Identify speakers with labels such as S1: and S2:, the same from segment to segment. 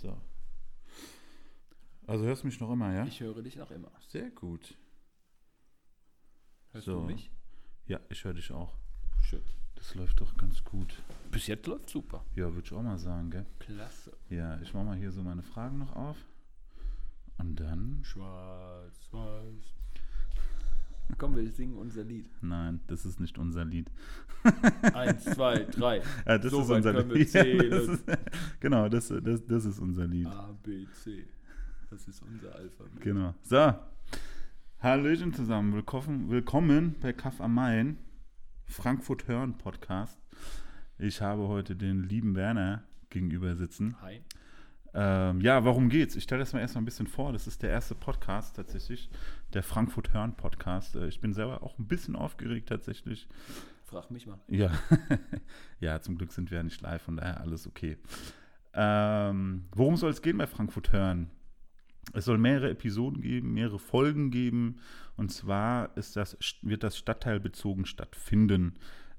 S1: So. Also hörst du mich noch immer, ja?
S2: Ich höre dich noch immer.
S1: Sehr gut.
S2: Hörst
S1: So.
S2: du mich?
S1: Ja, ich höre dich auch.
S2: Schön.
S1: Das läuft doch ganz gut.
S2: Bis jetzt läuft super.
S1: Ja, würde ich auch mal sagen, gell?
S2: Klasse.
S1: Ja, ich mache mal hier so meine Fragen noch auf. Und dann.
S2: Schwarz, weiß. Komm, wir singen unser Lied.
S1: Nein, das ist nicht unser Lied.
S2: Eins, zwei, drei.
S1: Ja, das
S2: So
S1: ist unser Lied. Ja, das ist, genau, das, das, das ist unser Lied.
S2: A, B, C. Das ist unser Alphabet.
S1: Genau. So. Hallöchen zusammen. Willkommen, willkommen bei Kaff am Main, Frankfurt Hören Podcast. Ich habe heute den lieben Werner gegenüber sitzen.
S2: Hi.
S1: Ähm, ja, warum geht's? Ich stelle das mal erstmal ein bisschen vor. Das ist der erste Podcast tatsächlich, der Frankfurt Hören Podcast. Äh, ich bin selber auch ein bisschen aufgeregt tatsächlich.
S2: Frag mich mal.
S1: Ja, ja, zum Glück sind wir ja nicht live, von daher alles okay. Ähm, worum soll es gehen bei Frankfurt Hören? Es soll mehrere Episoden geben, mehrere Folgen geben. Und zwar ist das, wird das stadtteilbezogen stattfinden.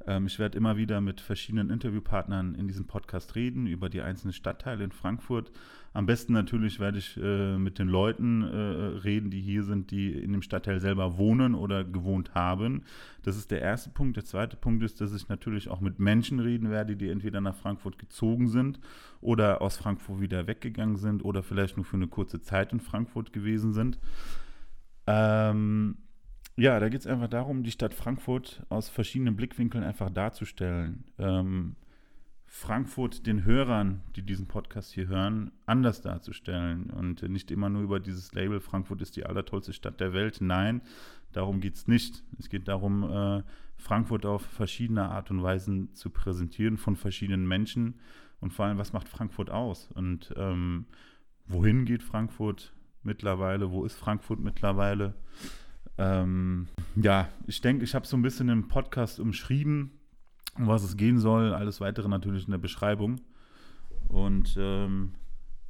S1: Ähm, ich werde immer wieder mit verschiedenen Interviewpartnern in diesem Podcast reden über die einzelnen Stadtteile in Frankfurt. Am besten natürlich werde ich äh, mit den Leuten äh, reden, die hier sind, die in dem Stadtteil selber wohnen oder gewohnt haben. Das ist der erste Punkt. Der zweite Punkt ist, dass ich natürlich auch mit Menschen reden werde, die entweder nach Frankfurt gezogen sind oder aus Frankfurt wieder weggegangen sind oder vielleicht nur für eine kurze Zeit in Frankfurt gewesen sind. Ähm, ja, da geht es einfach darum, die Stadt Frankfurt aus verschiedenen Blickwinkeln einfach darzustellen. Ähm, Frankfurt den Hörern, die diesen Podcast hier hören, anders darzustellen und nicht immer nur über dieses Label Frankfurt ist die allertollste Stadt der Welt. Nein, darum geht es nicht. Es geht darum, äh, Frankfurt auf verschiedene Art und Weisen zu präsentieren von verschiedenen Menschen und vor allem, was macht Frankfurt aus und ähm, wohin geht Frankfurt mittlerweile, wo ist Frankfurt mittlerweile. Ähm, ja, ich denke, ich habe so ein bisschen im Podcast umschrieben, um was es gehen soll. Alles weitere natürlich in der Beschreibung. Und ähm,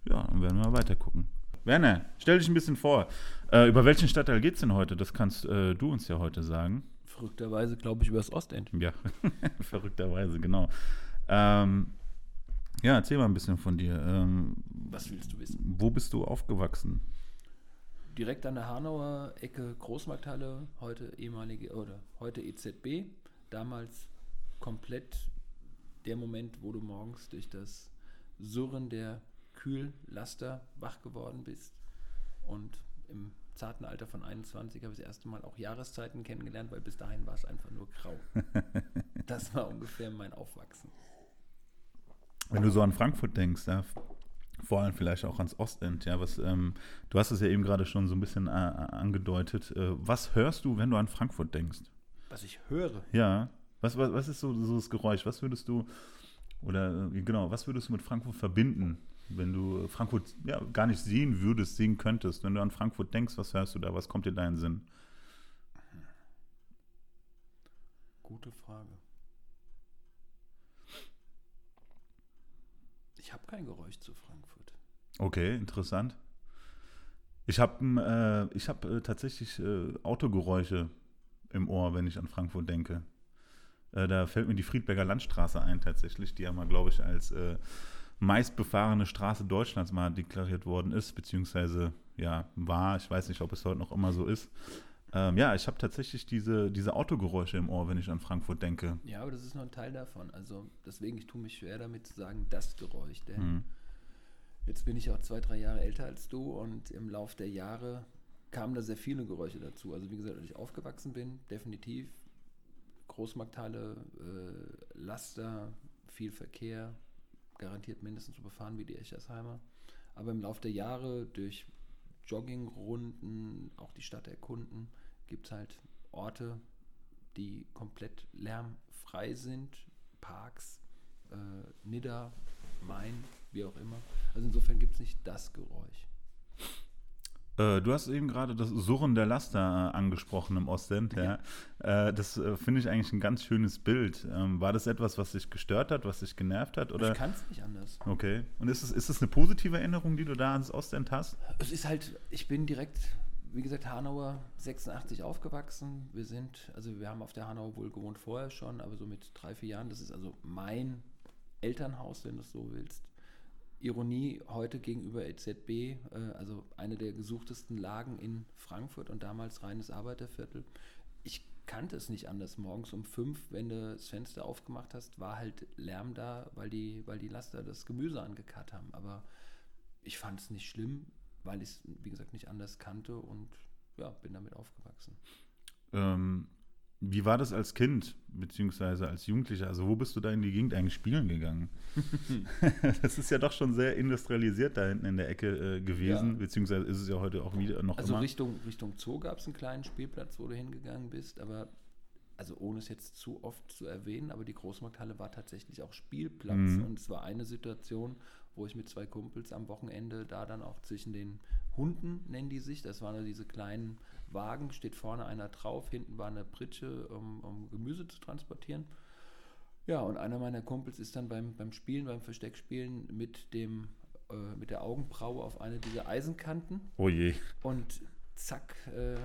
S1: ja, dann werden wir mal weiter gucken. Werner, stell dich ein bisschen vor. Äh, über welchen Stadtteil geht es denn heute? Das kannst äh, du uns ja heute sagen.
S2: Verrückterweise glaube ich über das Ostend.
S1: Ja, verrückterweise, genau. Ähm, ja, erzähl mal ein bisschen von dir. Ähm,
S2: Was willst du wissen?
S1: wo bist du aufgewachsen?
S2: Direkt an der Hanauer Ecke Großmarkthalle, heute ehemalige oder heute EZB. Damals komplett der Moment, wo du morgens durch das Surren der Kühllaster wach geworden bist. Und im zarten Alter von 21 habe ich das erste Mal auch Jahreszeiten kennengelernt, weil bis dahin war es einfach nur grau. Das war ungefähr mein Aufwachsen.
S1: Wenn du so an Frankfurt denkst, ja, vor allem vielleicht auch ans Ostend, ja, was, ähm, du hast es ja eben gerade schon so ein bisschen äh, angedeutet. Äh, was hörst du, wenn du an Frankfurt denkst?
S2: Was ich höre,
S1: Ja, was, was, was ist so, so das Geräusch? Was würdest du, oder äh, genau, was würdest du mit Frankfurt verbinden, wenn du Frankfurt ja, gar nicht sehen würdest, sehen könntest? Wenn du an Frankfurt denkst, was hörst du da? Was kommt dir da in den Sinn?
S2: gute Frage. Ich habe kein Geräusch zu Frankfurt.
S1: Okay, interessant. Ich habe äh, ich hab, äh, tatsächlich äh, Autogeräusche im Ohr, wenn ich an Frankfurt denke. Äh, da fällt mir die Friedberger Landstraße ein, tatsächlich, die ja mal, glaube ich, als äh, meistbefahrene Straße Deutschlands mal deklariert worden ist, beziehungsweise ja, war. Ich weiß nicht, ob es heute noch immer so ist. Ähm, ja, ich habe tatsächlich diese, diese Autogeräusche im Ohr, wenn ich an Frankfurt denke.
S2: Ja, aber das ist nur ein Teil davon. Also deswegen, ich tue mich schwer damit zu sagen, das Geräusch. Denn
S1: Mhm.
S2: jetzt bin ich auch zwei, drei Jahre älter als du und im Lauf der Jahre kamen da sehr viele Geräusche dazu. Also wie gesagt, als ich aufgewachsen bin, definitiv Großmarkthalle, äh, Laster, viel Verkehr, garantiert mindestens so befahren wie die Eckersheimer. Aber im Lauf der Jahre durch Joggingrunden, auch die Stadt erkunden, gibt es halt Orte, die komplett lärmfrei sind, Parks, äh, Nidda, Main, wie auch immer. Also insofern gibt es nicht das Geräusch.
S1: Äh, du hast eben gerade das Surren der Laster äh, angesprochen im Ostend. Ja. Äh, das äh, finde ich eigentlich ein ganz schönes Bild. Ähm, war das etwas, was dich gestört hat, was dich genervt hat? Oder?
S2: Ich kann es nicht anders.
S1: Okay. Und ist es, ist es eine positive Erinnerung, die du da ans Ostend hast?
S2: Es ist halt, ich bin direkt, wie gesagt, Hanauer 86 aufgewachsen. Wir sind, also wir haben auf der Hanauer wohl gewohnt vorher schon, aber so mit drei, vier Jahren, das ist also mein Elternhaus, wenn du es so willst. Ironie heute gegenüber EZB, äh, also eine der gesuchtesten Lagen in Frankfurt und damals reines Arbeiterviertel. Ich kannte es nicht anders. Morgens um fünf, wenn du das Fenster aufgemacht hast, war halt Lärm da, weil die, weil die Laster das Gemüse angekarrt haben. Aber ich fand es nicht schlimm, weil ich es, wie gesagt, nicht anders kannte und ja, bin damit aufgewachsen.
S1: Ähm, wie war das als Kind, beziehungsweise als Jugendlicher? Also, wo bist du da in die Gegend eigentlich spielen gegangen? das ist ja doch schon sehr industrialisiert da hinten in der Ecke äh, gewesen, ja. beziehungsweise ist es ja heute auch wieder noch
S2: also
S1: immer.
S2: Richtung, Richtung Zoo gab es einen kleinen Spielplatz, wo du hingegangen bist, aber also ohne es jetzt zu oft zu erwähnen, aber die Großmarkthalle war tatsächlich auch Spielplatz mhm. und es war eine Situation, wo ich mit zwei Kumpels am Wochenende da dann auch zwischen den Hunden, nennen die sich, das waren diese kleinen Wagen, steht vorne einer drauf, hinten war eine Pritsche, um, um Gemüse zu transportieren. Ja, und einer meiner Kumpels ist dann beim, beim Spielen, beim Versteckspielen mit dem äh, mit der Augenbraue auf eine dieser Eisenkanten.
S1: Oh je.
S2: Und zack, äh,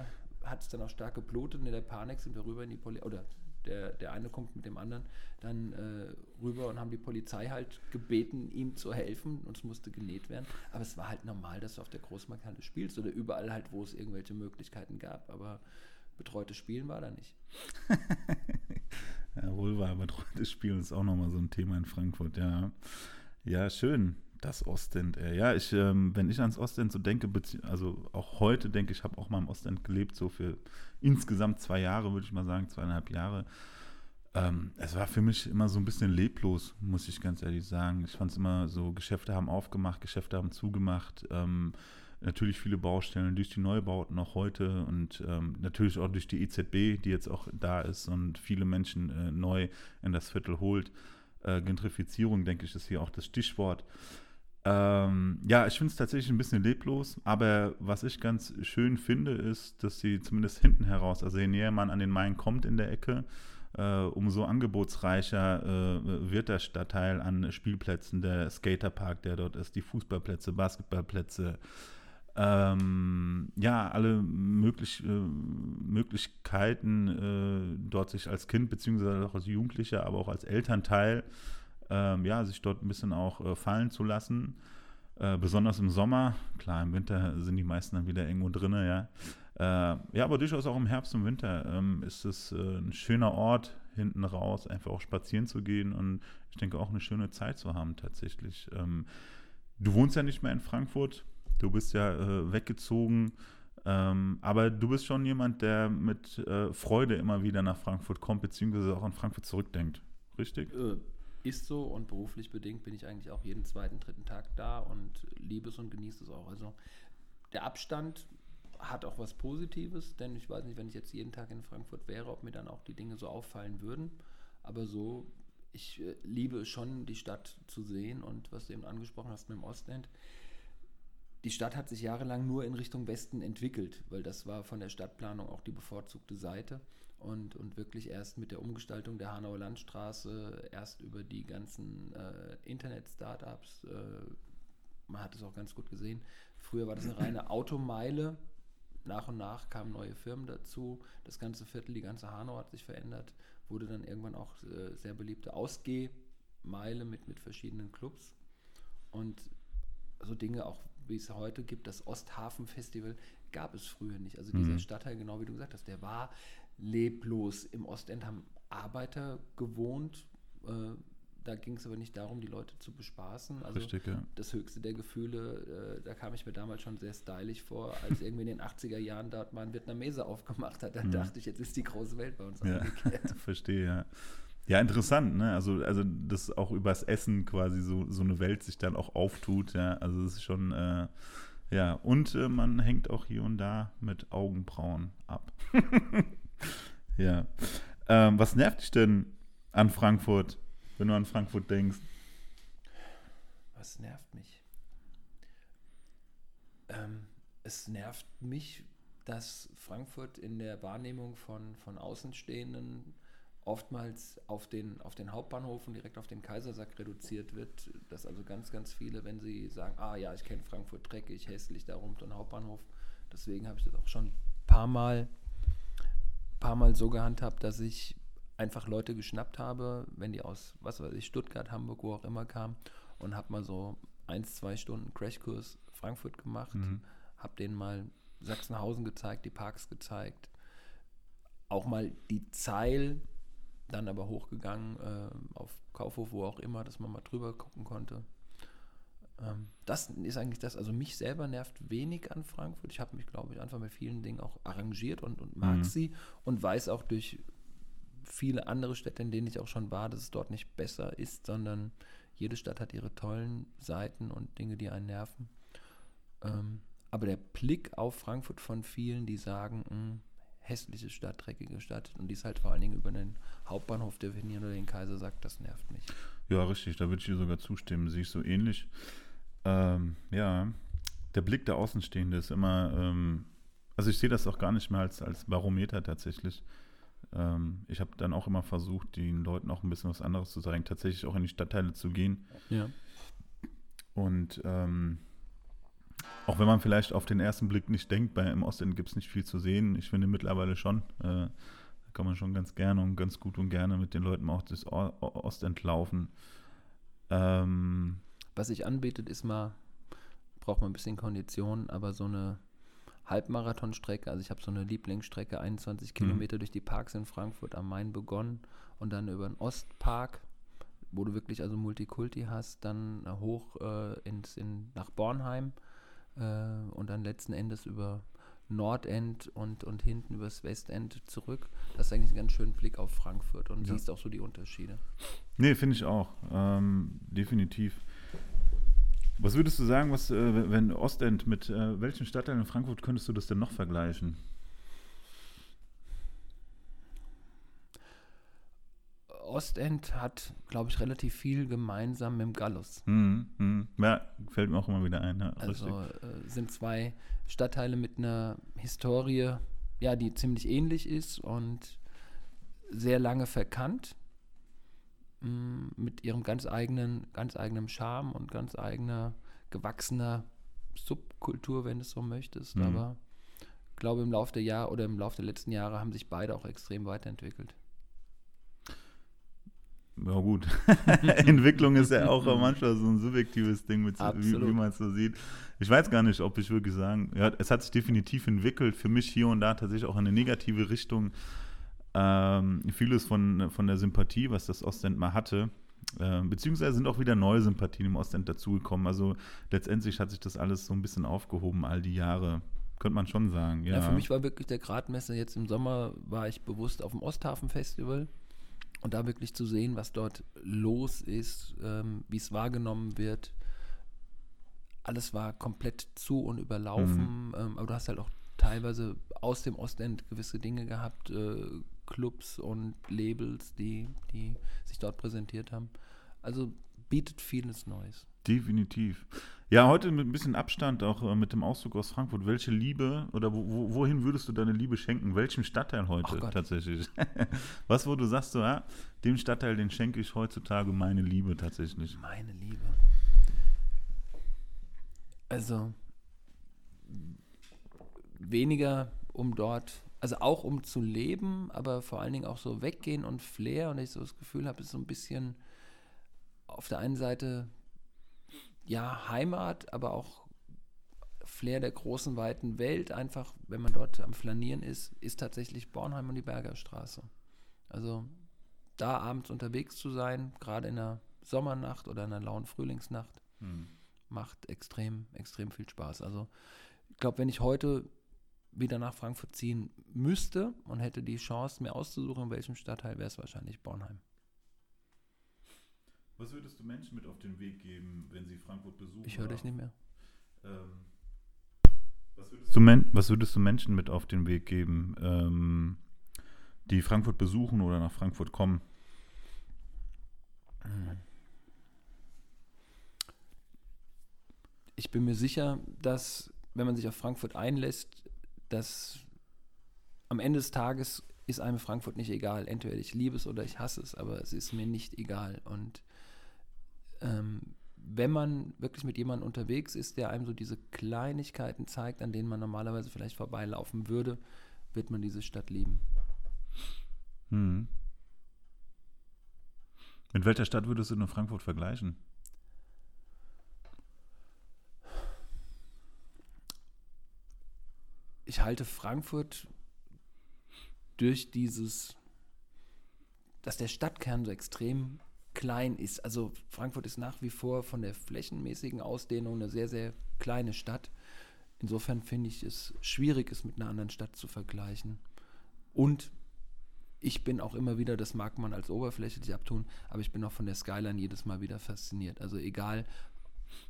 S2: hat es dann auch stark geblutet und in der Panik sind wir rüber in die Polizei, oder der, der eine kommt mit dem anderen dann äh, rüber und haben die Polizei halt gebeten, ihm zu helfen und es musste genäht werden. Aber es war halt normal, dass du auf der Großmarkthalle spielst oder überall halt, wo es irgendwelche Möglichkeiten gab. Aber betreutes Spielen war da nicht.
S1: ja, wohl war betreutes Spielen ist auch nochmal so ein Thema in Frankfurt, ja. Ja, schön. Das Ostend, ey. Ja, ich, ähm, wenn ich ans Ostend so denke, also auch heute denke ich, habe auch mal im Ostend gelebt, so für insgesamt zwei Jahre, würde ich mal sagen, zweieinhalb Jahre. Ähm, es war für mich immer so ein bisschen leblos, muss ich ganz ehrlich sagen. Ich fand es immer so, Geschäfte haben aufgemacht, Geschäfte haben zugemacht. Ähm, natürlich viele Baustellen durch die Neubauten noch heute und ähm, natürlich auch durch die EZB, die jetzt auch da ist und viele Menschen äh, neu in das Viertel holt. Äh, Gentrifizierung, denke ich, ist hier auch das Stichwort. Ähm, ja, ich finde es tatsächlich ein bisschen leblos, aber was ich ganz schön finde, ist, dass sie zumindest hinten heraus, also je näher man an den Main kommt in der Ecke, äh, umso angebotsreicher äh, wird der Stadtteil an Spielplätzen, der Skaterpark, der dort ist, die Fußballplätze, Basketballplätze. Ähm, ja, alle möglich, äh, Möglichkeiten, äh, dort sich als Kind beziehungsweise auch als Jugendlicher, aber auch als Elternteil, ähm, ja, sich dort ein bisschen auch äh, fallen zu lassen. Äh, besonders im Sommer, klar, im Winter sind die meisten dann wieder irgendwo drin, ja. Äh, ja, aber durchaus auch im Herbst und Winter ähm, ist es äh, ein schöner Ort, hinten raus einfach auch spazieren zu gehen und ich denke auch eine schöne Zeit zu haben tatsächlich. Ähm, du wohnst ja nicht mehr in Frankfurt, du bist ja äh, weggezogen, ähm, aber du bist schon jemand, der mit äh, Freude immer wieder nach Frankfurt kommt, beziehungsweise auch an Frankfurt zurückdenkt, richtig?
S2: Ist so und beruflich bedingt bin ich eigentlich auch jeden zweiten, dritten Tag da und liebe es und genieße es auch. Also der Abstand hat auch was Positives, denn ich weiß nicht, wenn ich jetzt jeden Tag in Frankfurt wäre, ob mir dann auch die Dinge so auffallen würden. Aber so, ich äh, liebe schon, die Stadt zu sehen und was du eben angesprochen hast mit dem Ostend. Die Stadt hat sich jahrelang nur in Richtung Westen entwickelt, weil das war von der Stadtplanung auch die bevorzugte Seite. Und, und wirklich erst mit der Umgestaltung der Hanauer Landstraße, erst über die ganzen äh, Internet-Startups, äh, man hat es auch ganz gut gesehen. Früher war das eine reine Automeile, nach und nach kamen neue Firmen dazu. Das ganze Viertel, die ganze Hanau hat sich verändert. Wurde dann irgendwann auch äh, sehr beliebte Ausgehmeile mit, mit verschiedenen Clubs. Und so Dinge auch, wie es heute gibt, das Osthafen-Festival, gab es früher nicht. Also dieser mhm. Stadtteil, genau wie du gesagt hast, der war leblos. Im Ostend haben Arbeiter gewohnt. Äh, da ging es aber nicht darum, die Leute zu bespaßen. Also
S1: Richtig, ja.
S2: das höchste der Gefühle, äh, da kam ich mir damals schon sehr stylisch vor, als irgendwie in den 80er Jahren dort mal ein Vietnameser aufgemacht hat. Dann mhm. dachte ich, jetzt ist die große Welt bei uns
S1: ja. angekehrt. Verstehe, ja. Ja, interessant, ne? Also, also dass auch übers Essen quasi so, so eine Welt sich dann auch auftut, ja. Also es ist schon, äh, ja, und äh, man hängt auch hier und da mit Augenbrauen ab. ja. Ähm, was nervt dich denn an Frankfurt? wenn du an Frankfurt denkst?
S2: Was nervt mich? Ähm, es nervt mich, dass Frankfurt in der Wahrnehmung von, von Außenstehenden oftmals auf den, auf den Hauptbahnhof und direkt auf den Kaisersack reduziert wird. Dass also ganz, ganz viele, wenn sie sagen, ah ja, ich kenne Frankfurt dreckig, hässlich, da rum den Hauptbahnhof. Deswegen habe ich das auch schon ein paar Mal, paar Mal so gehandhabt, dass ich einfach Leute geschnappt habe, wenn die aus, was weiß ich, Stuttgart, Hamburg, wo auch immer kamen und habe mal so eins, zwei Stunden Crashkurs Frankfurt gemacht,
S1: Mhm.
S2: habe denen mal Sachsenhausen gezeigt, die Parks gezeigt, auch mal die Zeil, dann aber hochgegangen äh, auf Kaufhof, wo auch immer, dass man mal drüber gucken konnte. Ähm, das ist eigentlich das, also mich selber nervt wenig an Frankfurt. Ich habe mich, glaube ich, einfach mit vielen Dingen auch arrangiert und, und mag
S1: Mhm.
S2: sie und weiß auch durch viele andere Städte, in denen ich auch schon war, dass es dort nicht besser ist, sondern jede Stadt hat ihre tollen Seiten und Dinge, die einen nerven. Ähm, aber der Blick auf Frankfurt von vielen, die sagen, "Mh, hässliche Stadt, dreckige Stadt und die ist halt vor allen Dingen über den Hauptbahnhof definieren oder den Kaiser sagt, das nervt mich.
S1: Ja, richtig, da würde ich dir sogar zustimmen. Sehe ich so ähnlich. Ähm, ja, der Blick der Außenstehende ist immer, ähm, also ich sehe das auch gar nicht mehr als, als Barometer tatsächlich. Ähm, ich habe dann auch immer versucht, den Leuten auch ein bisschen was anderes zu sagen, tatsächlich auch in die Stadtteile zu gehen.
S2: Ja.
S1: Und ähm, auch wenn man vielleicht auf den ersten Blick nicht denkt, bei im Ostend gibt es nicht viel zu sehen. Ich finde mittlerweile schon, äh, da kann man schon ganz gerne und ganz gut und gerne mit den Leuten auch das Ostend laufen. Ähm,
S2: Was sich anbietet, ist mal, braucht man ein bisschen Kondition, aber so eine Halbmarathonstrecke, also ich habe so eine Lieblingsstrecke, 21 Kilometer durch die Parks in Frankfurt am Main begonnen und dann über den Ostpark, wo du wirklich also Multikulti hast, dann hoch äh, ins, in, nach Bornheim äh, und dann letzten Endes über Nordend und, und hinten übers Westend zurück. Das ist eigentlich ein ganz schöner Blick auf Frankfurt und
S1: Ja.
S2: siehst auch so die Unterschiede.
S1: nee, finde ich auch. Ähm, definitiv. Was würdest du sagen, was, äh, wenn Ostend mit äh, welchen Stadtteilen in Frankfurt könntest du das denn noch vergleichen?
S2: Ostend hat, glaube ich, relativ viel gemeinsam mit dem Gallus.
S1: Hm, hm. Ja, fällt mir auch immer wieder ein. Ja.
S2: Also äh, sind zwei Stadtteile mit einer Historie, ja, die ziemlich ähnlich ist und sehr lange verkannt. Mm, Mit ihrem ganz eigenen, ganz eigenen Charme und ganz eigener, gewachsener Subkultur, wenn du es so möchtest.
S1: Mhm.
S2: Aber ich glaube, im Laufe der Jahre oder im Laufe der letzten Jahre haben sich beide auch extrem weiterentwickelt.
S1: Ja, gut. Entwicklung ist ja auch manchmal so ein subjektives Ding, mit wie, wie man es so sieht. Ich weiß gar nicht, ob ich wirklich sagen, ja, es hat sich definitiv entwickelt, für mich hier und da tatsächlich auch in eine negative Richtung. Ähm, vieles von, von der Sympathie, was das Ostend mal hatte, äh, beziehungsweise sind auch wieder neue Sympathien im Ostend dazugekommen. Also letztendlich hat sich das alles so ein bisschen aufgehoben, all die Jahre. Könnte man schon sagen, ja.
S2: Ja. für mich war wirklich der Gradmesser. Jetzt im Sommer war ich bewusst auf dem Osthafen Festival und da wirklich zu sehen, was dort los ist, ähm, wie es wahrgenommen wird. Alles war komplett zu und überlaufen, ähm, aber du hast halt auch teilweise aus dem Ostend gewisse Dinge gehabt, äh, Clubs und Labels, die, die sich dort präsentiert haben. Also bietet vieles Neues.
S1: Definitiv. Ja, heute mit ein bisschen Abstand, auch äh, mit dem Auszug aus Frankfurt. Welche Liebe oder wo, wo, wohin würdest du deine Liebe schenken? Welchem Stadtteil heute tatsächlich? Was, wo du sagst, so, ja, dem Stadtteil, den schenke ich heutzutage meine Liebe tatsächlich.
S2: Meine Liebe. Also weniger um dort, also auch um zu leben, aber vor allen Dingen auch so weggehen und Flair und ich so das Gefühl habe, es ist so ein bisschen auf der einen Seite ja Heimat, aber auch Flair der großen, weiten Welt, einfach, wenn man dort am Flanieren ist, ist tatsächlich Bornheim und die Bergerstraße. Also da abends unterwegs zu sein, gerade in einer Sommernacht oder in einer lauen Frühlingsnacht, macht extrem, extrem viel Spaß. Also ich glaube, wenn ich heute wieder nach Frankfurt ziehen müsste und hätte die Chance, mir auszusuchen, in welchem Stadtteil, wäre es wahrscheinlich Bornheim.
S1: Was würdest du Menschen mit auf den Weg geben, wenn sie Frankfurt besuchen?
S2: Ich höre dich nicht mehr.
S1: Ähm, was, würdest du Men was würdest du Menschen mit auf den Weg geben, ähm, die Frankfurt besuchen oder nach Frankfurt kommen?
S2: Ich bin mir sicher, dass, wenn man sich auf Frankfurt einlässt, dass am Ende des Tages ist einem Frankfurt nicht egal. Entweder ich liebe es oder ich hasse es, aber es ist mir nicht egal. Und ähm, wenn man wirklich mit jemandem unterwegs ist, der einem so diese Kleinigkeiten zeigt, an denen man normalerweise vielleicht vorbeilaufen würde, wird man diese Stadt lieben.
S1: Hm. Mit welcher Stadt würdest du nur Frankfurt vergleichen?
S2: Ich halte Frankfurt durch dieses, dass der Stadtkern so extrem klein ist. Also Frankfurt ist nach wie vor von der flächenmäßigen Ausdehnung eine sehr, sehr kleine Stadt. Insofern finde ich es schwierig, es mit einer anderen Stadt zu vergleichen. Und ich bin auch immer wieder, das mag man als oberflächlich abtun, aber ich bin auch von der Skyline jedes Mal wieder fasziniert. Also egal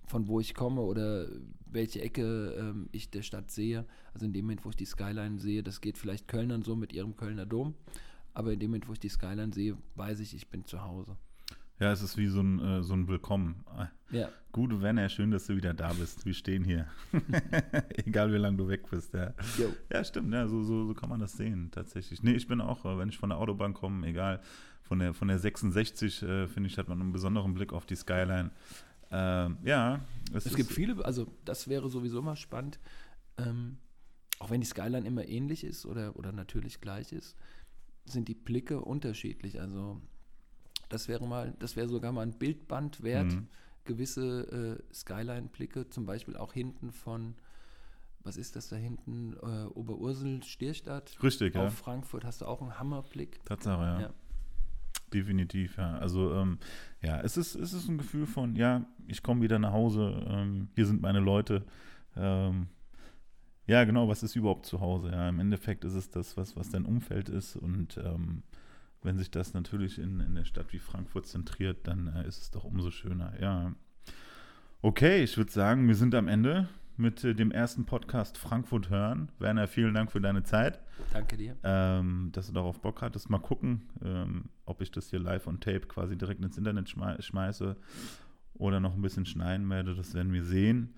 S2: von wo ich komme oder welche Ecke ähm, ich der Stadt sehe. Also in dem Moment, wo ich die Skyline sehe, das geht vielleicht Kölnern so mit ihrem Kölner Dom, aber in dem Moment, wo ich die Skyline sehe, weiß ich, ich bin zu Hause.
S1: Ja, es ist wie so ein, äh, so ein Willkommen.
S2: Ja.
S1: Gute Werner, schön, dass du wieder da bist. Wir stehen hier. Egal wie lange du weg bist. Ja,
S2: Jo.
S1: ja stimmt, ja, so, so, so kann man das sehen, tatsächlich. Nee, ich bin auch, äh, wenn ich von der Autobahn komme, egal, von der, von der 66, äh, finde ich, hat man einen besonderen Blick auf die Skyline. Ähm, ja,
S2: Es gibt viele, also das wäre sowieso mal spannend, ähm, auch wenn die Skyline immer ähnlich ist oder, oder natürlich gleich ist, sind die Blicke unterschiedlich. Also das wäre mal, das wäre sogar mal ein Bildband wert,
S1: Mhm.
S2: gewisse äh, Skyline-Blicke, zum Beispiel auch hinten von, was ist das da hinten, äh, Oberursel, Stierstadt
S1: Richtig, ja.
S2: auf Frankfurt hast du auch einen Hammerblick.
S1: Tatsache, ja.
S2: Ja.
S1: Definitiv, ja. Also, ähm, ja, es ist, es ist ein Gefühl von, ja, ich komme wieder nach Hause, ähm, hier sind meine Leute. Ähm, ja, genau, was ist überhaupt zu Hause? Ja, im Endeffekt ist es das, was, was dein Umfeld ist. Und ähm, wenn sich das natürlich in, in der Stadt wie Frankfurt zentriert, dann äh, ist es doch umso schöner, ja. Okay, ich würde sagen, wir sind am Ende mit äh, dem ersten Podcast Frankfurt hören. Werner, vielen Dank für deine Zeit
S2: Danke dir.
S1: ähm, dass du darauf Bock hattest. Mal gucken, ähm, ob ich das hier live on tape quasi direkt ins Internet schmei schmeiße oder noch ein bisschen schneiden werde. Das werden wir sehen.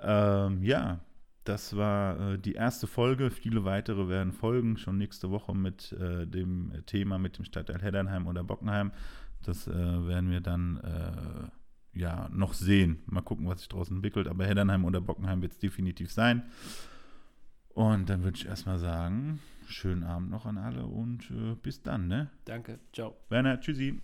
S1: Ähm, ja, das war äh, die erste Folge. Viele weitere werden folgen, schon nächste Woche mit äh, dem Thema mit dem Stadtteil Heddernheim oder Bockenheim. Das äh, werden wir dann äh, ja noch sehen. Mal gucken, was sich daraus entwickelt. Aber Heddernheim oder Bockenheim wird es definitiv sein. Und dann würde ich erstmal sagen, schönen Abend noch an alle und äh, bis dann, ne?
S2: Danke. Ciao.
S1: Werner, tschüssi.